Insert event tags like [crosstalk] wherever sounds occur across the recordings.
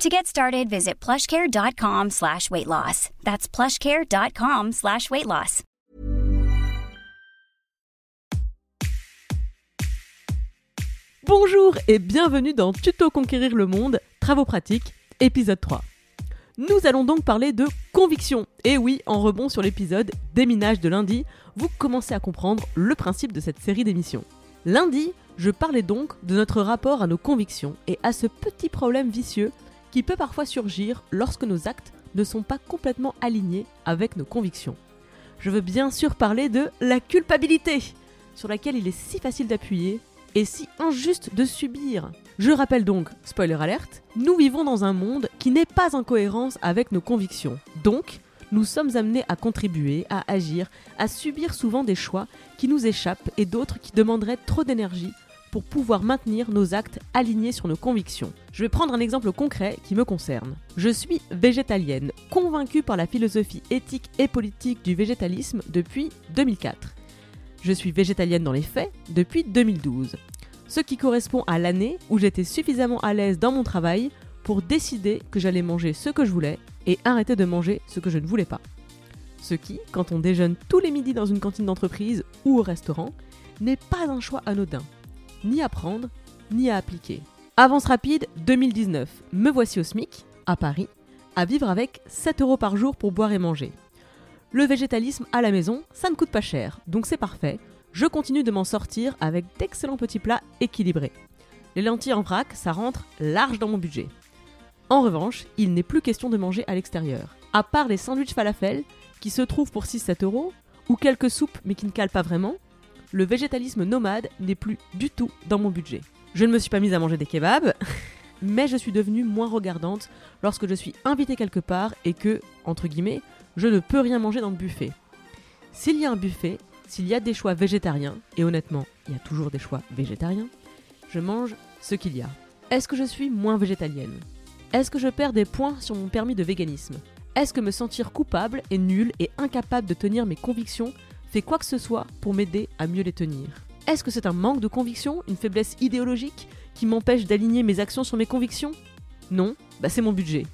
To get started, visit plushcare.com slash weight loss. That's plushcare.com slash weight loss. Bonjour et bienvenue dans Tuto Conquérir le Monde, Travaux pratiques, épisode 3. Nous allons donc parler de conviction. Et oui, en rebond sur l'épisode Déminage de lundi, vous commencez à comprendre le principe de cette série d'émissions. Lundi, je parlais donc de notre rapport à nos convictions et à ce petit problème vicieux qui peut parfois surgir lorsque nos actes ne sont pas complètement alignés avec nos convictions. Je veux bien sûr parler de la culpabilité, sur laquelle il est si facile d'appuyer et si injuste de subir. Je rappelle donc, spoiler alerte, nous vivons dans un monde qui n'est pas en cohérence avec nos convictions. Donc, nous sommes amenés à contribuer, à agir, à subir souvent des choix qui nous échappent et d'autres qui demanderaient trop d'énergie pour pouvoir maintenir nos actes alignés sur nos convictions. Je vais prendre un exemple concret qui me concerne. Je suis végétalienne, convaincue par la philosophie éthique et politique du végétalisme depuis 2004. Je suis végétalienne dans les faits depuis 2012, ce qui correspond à l'année où j'étais suffisamment à l'aise dans mon travail pour décider que j'allais manger ce que je voulais et arrêter de manger ce que je ne voulais pas. Ce qui, quand on déjeune tous les midis dans une cantine d'entreprise ou au restaurant, n'est pas un choix anodin ni à prendre, ni à appliquer. Avance rapide 2019. Me voici au SMIC, à Paris, à vivre avec 7 euros par jour pour boire et manger. Le végétalisme à la maison, ça ne coûte pas cher, donc c'est parfait. Je continue de m'en sortir avec d'excellents petits plats équilibrés. Les lentilles en vrac, ça rentre large dans mon budget. En revanche, il n'est plus question de manger à l'extérieur. À part les sandwichs falafel, qui se trouvent pour 6-7 euros, ou quelques soupes mais qui ne calent pas vraiment, le végétalisme nomade n'est plus du tout dans mon budget. Je ne me suis pas mise à manger des kebabs, [laughs] mais je suis devenue moins regardante lorsque je suis invitée quelque part et que, entre guillemets, je ne peux rien manger dans le buffet. S'il y a un buffet, s'il y a des choix végétariens, et honnêtement, il y a toujours des choix végétariens, je mange ce qu'il y a. Est-ce que je suis moins végétalienne? Est-ce que je perds des points sur mon permis de véganisme? Est-ce que me sentir coupable et nul et incapable de tenir mes convictions fait quoi que ce soit pour m'aider à mieux les tenir Est-ce que c'est un manque de conviction, une faiblesse idéologique qui m'empêche d'aligner mes actions sur mes convictions? Non, bah c'est mon budget.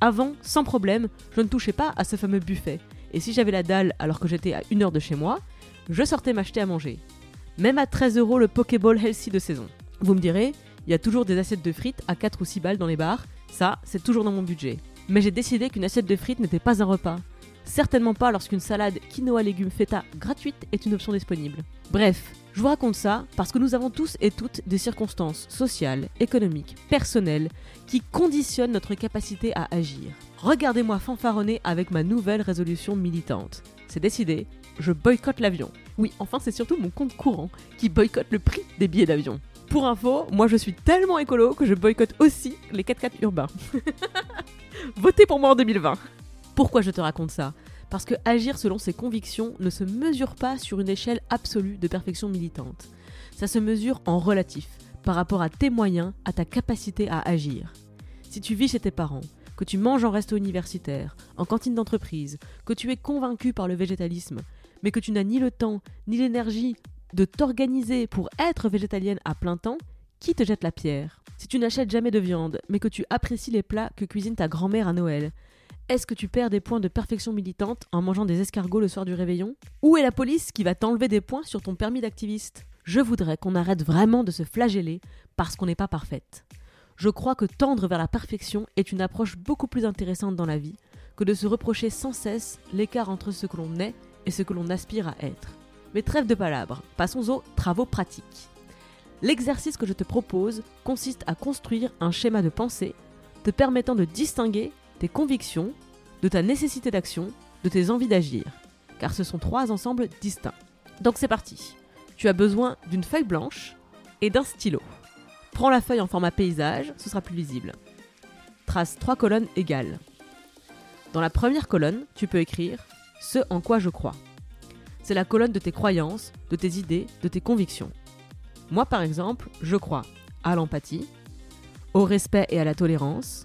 Avant, sans problème, je ne touchais pas à ce fameux buffet. Et si j'avais la dalle alors que j'étais à une heure de chez moi, je sortais m'acheter à manger. Même à 13 euros le Pokéball Healthy de saison. Vous me direz, il y a toujours des assiettes de frites à 4 ou 6 balles dans les bars, ça, c'est toujours dans mon budget. Mais j'ai décidé qu'une assiette de frites n'était pas un repas. Certainement pas lorsqu'une salade quinoa légumes feta gratuite est une option disponible. Bref, je vous raconte ça parce que nous avons tous et toutes des circonstances sociales, économiques, personnelles qui conditionnent notre capacité à agir. Regardez-moi fanfaronner avec ma nouvelle résolution militante. C'est décidé, je boycotte l'avion. Oui, enfin c'est surtout mon compte courant qui boycotte le prix des billets d'avion. Pour info, moi je suis tellement écolo que je boycotte aussi les 4x4 urbains. [laughs] Votez pour moi en 2020 pourquoi je te raconte ça? Parce que agir selon ses convictions ne se mesure pas sur une échelle absolue de perfection militante. Ça se mesure en relatif, par rapport à tes moyens, à ta capacité à agir. Si tu vis chez tes parents, que tu manges en resto universitaire, en cantine d'entreprise, que tu es convaincu par le végétalisme, mais que tu n'as ni le temps, ni l'énergie de t'organiser pour être végétalienne à plein temps, qui te jette la pierre? Si tu n'achètes jamais de viande, mais que tu apprécies les plats que cuisine ta grand-mère à Noël, est-ce que tu perds des points de perfection militante en mangeant des escargots le soir du réveillon Où est la police qui va t'enlever des points sur ton permis d'activiste Je voudrais qu'on arrête vraiment de se flageller parce qu'on n'est pas parfaite. Je crois que tendre vers la perfection est une approche beaucoup plus intéressante dans la vie que de se reprocher sans cesse l'écart entre ce que l'on est et ce que l'on aspire à être. Mais trêve de palabres, passons aux travaux pratiques. L'exercice que je te propose consiste à construire un schéma de pensée te permettant de distinguer convictions, de ta nécessité d'action, de tes envies d'agir, car ce sont trois ensembles distincts. Donc c'est parti. Tu as besoin d'une feuille blanche et d'un stylo. Prends la feuille en format paysage, ce sera plus lisible. Trace trois colonnes égales. Dans la première colonne, tu peux écrire ce en quoi je crois. C'est la colonne de tes croyances, de tes idées, de tes convictions. Moi par exemple, je crois à l'empathie, au respect et à la tolérance,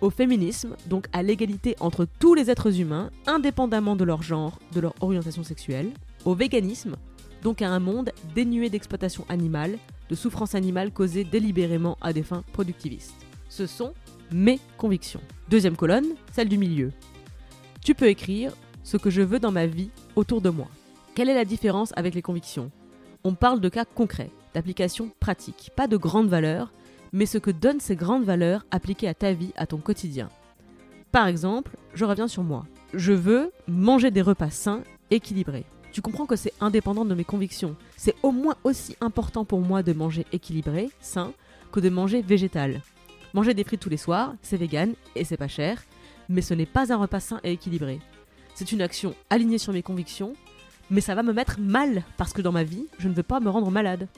au féminisme, donc à l'égalité entre tous les êtres humains, indépendamment de leur genre, de leur orientation sexuelle, au véganisme, donc à un monde dénué d'exploitation animale, de souffrance animale causée délibérément à des fins productivistes. Ce sont mes convictions. Deuxième colonne, celle du milieu. Tu peux écrire ce que je veux dans ma vie autour de moi. Quelle est la différence avec les convictions? On parle de cas concrets, d'applications pratiques, pas de grandes valeurs, mais ce que donnent ces grandes valeurs appliquées à ta vie, à ton quotidien. Par exemple, je reviens sur moi. Je veux manger des repas sains, équilibrés. Tu comprends que c'est indépendant de mes convictions. C'est au moins aussi important pour moi de manger équilibré, sain, que de manger végétal. Manger des frites tous les soirs, c'est vegan et c'est pas cher, mais ce n'est pas un repas sain et équilibré. C'est une action alignée sur mes convictions, mais ça va me mettre mal parce que dans ma vie, je ne veux pas me rendre malade.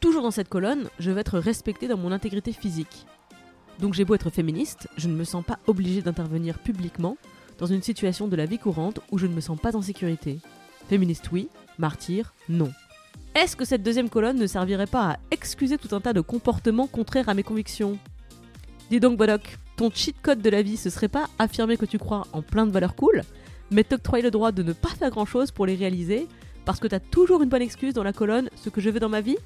Toujours dans cette colonne, je veux être respectée dans mon intégrité physique. Donc j'ai beau être féministe, je ne me sens pas obligée d'intervenir publiquement dans une situation de la vie courante où je ne me sens pas en sécurité. Féministe oui, martyr non. Est-ce que cette deuxième colonne ne servirait pas à excuser tout un tas de comportements contraires à mes convictions? Dis donc Bodoc, ton cheat code de la vie ce serait pas affirmer que tu crois en plein de valeurs cool, mais t'octroyer le droit de ne pas faire grand chose pour les réaliser parce que t'as toujours une bonne excuse dans la colonne ce que je veux dans ma vie?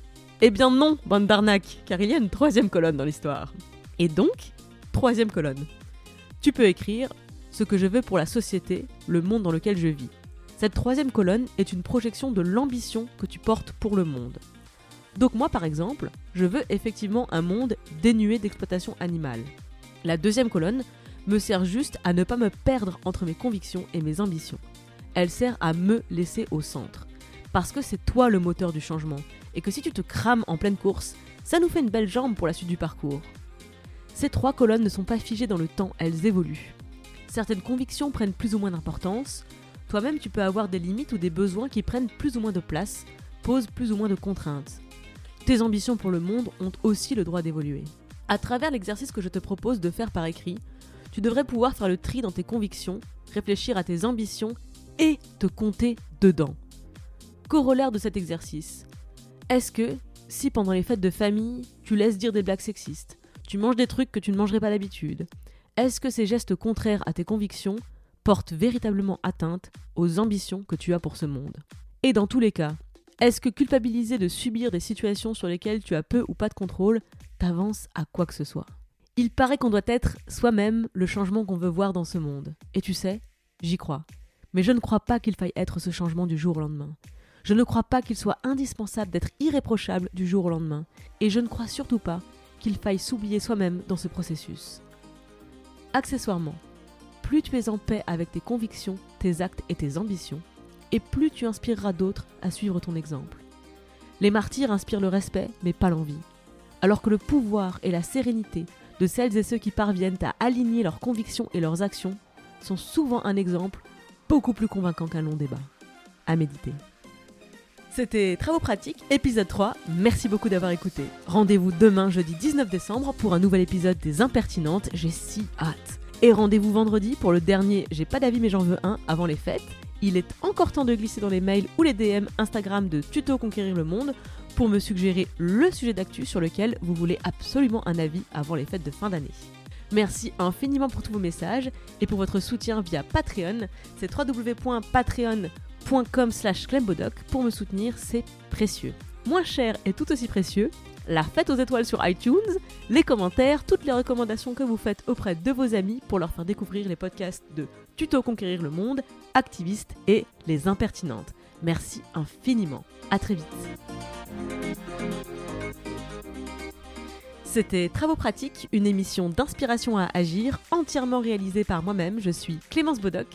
Eh bien non, bande d'arnaques, car il y a une troisième colonne dans l'histoire. Et donc, troisième colonne. Tu peux écrire ce que je veux pour la société, le monde dans lequel je vis. Cette troisième colonne est une projection de l'ambition que tu portes pour le monde. Donc moi par exemple, je veux effectivement un monde dénué d'exploitation animale. La deuxième colonne me sert juste à ne pas me perdre entre mes convictions et mes ambitions. Elle sert à me laisser au centre. Parce que c'est toi le moteur du changement, et que si tu te crames en pleine course, ça nous fait une belle jambe pour la suite du parcours. Ces trois colonnes ne sont pas figées dans le temps, elles évoluent. Certaines convictions prennent plus ou moins d'importance, toi-même tu peux avoir des limites ou des besoins qui prennent plus ou moins de place, posent plus ou moins de contraintes. Tes ambitions pour le monde ont aussi le droit d'évoluer. À travers l'exercice que je te propose de faire par écrit, tu devrais pouvoir faire le tri dans tes convictions, réfléchir à tes ambitions et te compter dedans. Corollaire de cet exercice, est-ce que, si pendant les fêtes de famille, tu laisses dire des blagues sexistes, tu manges des trucs que tu ne mangerais pas d'habitude, est-ce que ces gestes contraires à tes convictions portent véritablement atteinte aux ambitions que tu as pour ce monde? Et dans tous les cas, est-ce que culpabiliser de subir des situations sur lesquelles tu as peu ou pas de contrôle t'avance à quoi que ce soit? Il paraît qu'on doit être soi-même le changement qu'on veut voir dans ce monde. Et tu sais, j'y crois. Mais je ne crois pas qu'il faille être ce changement du jour au lendemain. Je ne crois pas qu'il soit indispensable d'être irréprochable du jour au lendemain, et je ne crois surtout pas qu'il faille s'oublier soi-même dans ce processus. Accessoirement, plus tu es en paix avec tes convictions, tes actes et tes ambitions, et plus tu inspireras d'autres à suivre ton exemple. Les martyrs inspirent le respect, mais pas l'envie, alors que le pouvoir et la sérénité de celles et ceux qui parviennent à aligner leurs convictions et leurs actions sont souvent un exemple beaucoup plus convaincant qu'un long débat. À méditer. C'était Travaux pratiques, épisode 3. Merci beaucoup d'avoir écouté. Rendez-vous demain, jeudi 19 décembre, pour un nouvel épisode des Impertinentes. J'ai si hâte. Et rendez-vous vendredi pour le dernier J'ai pas d'avis mais j'en veux un avant les fêtes. Il est encore temps de glisser dans les mails ou les DM Instagram de Tuto Conquérir le Monde pour me suggérer le sujet d'actu sur lequel vous voulez absolument un avis avant les fêtes de fin d'année. Merci infiniment pour tous vos messages et pour votre soutien via Patreon. C'est www.patreon.com slash pour me soutenir, c'est précieux. Moins cher et tout aussi précieux, la fête aux étoiles sur iTunes, les commentaires, toutes les recommandations que vous faites auprès de vos amis pour leur faire découvrir les podcasts de Tuto Conquérir le Monde, Activiste et Les Impertinentes. Merci infiniment. À très vite. C'était Travaux pratiques, une émission d'inspiration à agir, entièrement réalisée par moi-même. Je suis Clémence Bodoc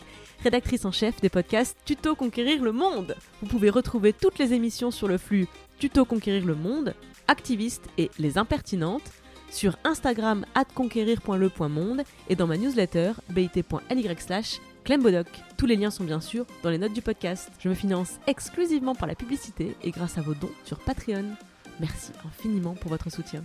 rédactrice en chef des podcasts Tuto Conquérir le Monde. Vous pouvez retrouver toutes les émissions sur le flux Tuto Conquérir le Monde, Activiste et Les Impertinentes sur Instagram conquérir.le.monde et dans ma newsletter bit.ly slash clembodoc. Tous les liens sont bien sûr dans les notes du podcast. Je me finance exclusivement par la publicité et grâce à vos dons sur Patreon. Merci infiniment pour votre soutien.